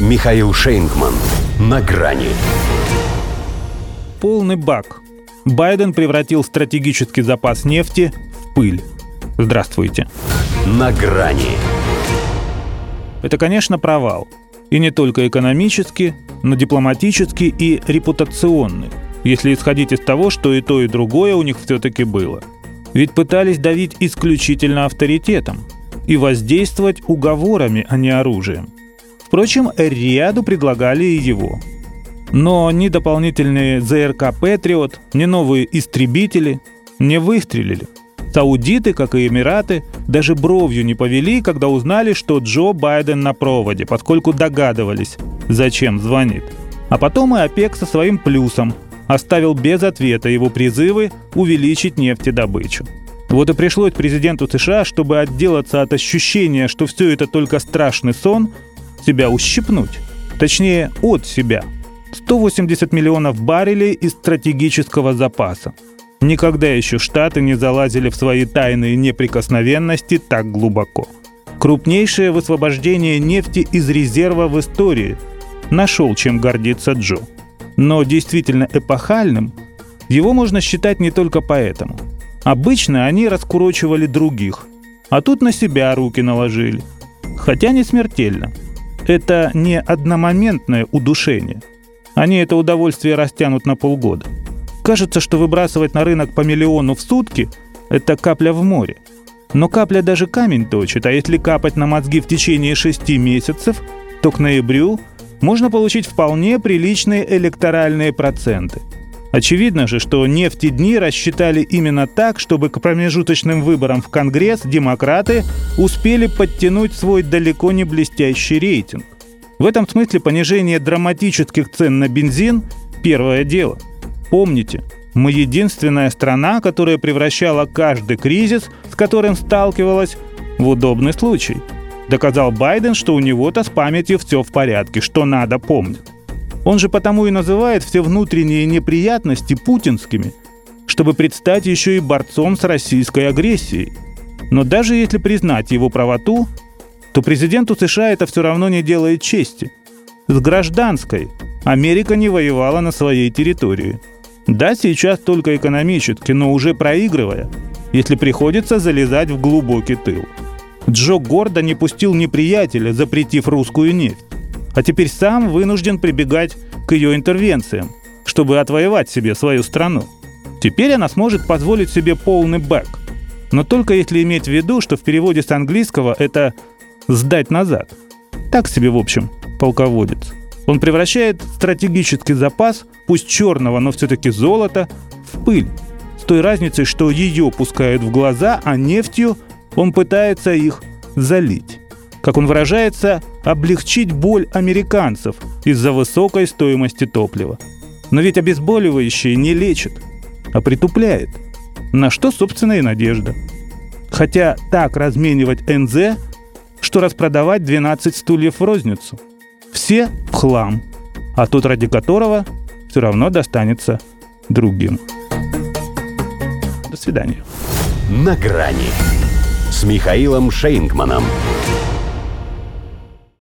Михаил Шейнгман. На грани. Полный бак. Байден превратил стратегический запас нефти в пыль. Здравствуйте. На грани. Это, конечно, провал. И не только экономический, но дипломатический и репутационный, если исходить из того, что и то, и другое у них все-таки было. Ведь пытались давить исключительно авторитетом и воздействовать уговорами, а не оружием. Впрочем, ряду предлагали и его. Но ни дополнительные ЗРК «Патриот», ни новые истребители не выстрелили. Саудиты, как и Эмираты, даже бровью не повели, когда узнали, что Джо Байден на проводе, поскольку догадывались, зачем звонит. А потом и ОПЕК со своим плюсом оставил без ответа его призывы увеличить нефтедобычу. Вот и пришлось президенту США, чтобы отделаться от ощущения, что все это только страшный сон, себя ущипнуть. Точнее, от себя. 180 миллионов баррелей из стратегического запаса. Никогда еще Штаты не залазили в свои тайные неприкосновенности так глубоко. Крупнейшее высвобождение нефти из резерва в истории. Нашел чем гордиться Джо. Но действительно эпохальным его можно считать не только поэтому. Обычно они раскурочивали других, а тут на себя руки наложили. Хотя не смертельно. Это не одномоментное удушение. Они это удовольствие растянут на полгода. Кажется, что выбрасывать на рынок по миллиону в сутки – это капля в море. Но капля даже камень точит, а если капать на мозги в течение шести месяцев, то к ноябрю можно получить вполне приличные электоральные проценты. Очевидно же, что нефти дни рассчитали именно так, чтобы к промежуточным выборам в Конгресс демократы успели подтянуть свой далеко не блестящий рейтинг. В этом смысле понижение драматических цен на бензин – первое дело – Помните, мы единственная страна, которая превращала каждый кризис, с которым сталкивалась, в удобный случай. Доказал Байден, что у него-то с памятью все в порядке, что надо помнить. Он же потому и называет все внутренние неприятности путинскими, чтобы предстать еще и борцом с российской агрессией. Но даже если признать его правоту, то президенту США это все равно не делает чести. С гражданской Америка не воевала на своей территории – да, сейчас только экономически, но уже проигрывая, если приходится залезать в глубокий тыл. Джо гордо не пустил неприятеля, запретив русскую нефть. А теперь сам вынужден прибегать к ее интервенциям, чтобы отвоевать себе свою страну. Теперь она сможет позволить себе полный бэк. Но только если иметь в виду, что в переводе с английского это «сдать назад». Так себе, в общем, полководец. Он превращает стратегический запас, пусть черного, но все-таки золота, в пыль. С той разницей, что ее пускают в глаза, а нефтью он пытается их залить. Как он выражается, облегчить боль американцев из-за высокой стоимости топлива. Но ведь обезболивающие не лечат, а притупляет. На что, собственно, и надежда. Хотя так разменивать НЗ, что распродавать 12 стульев в розницу – все в хлам, а тот, ради которого все равно достанется другим. До свидания. На грани с Михаилом Шейнгманом.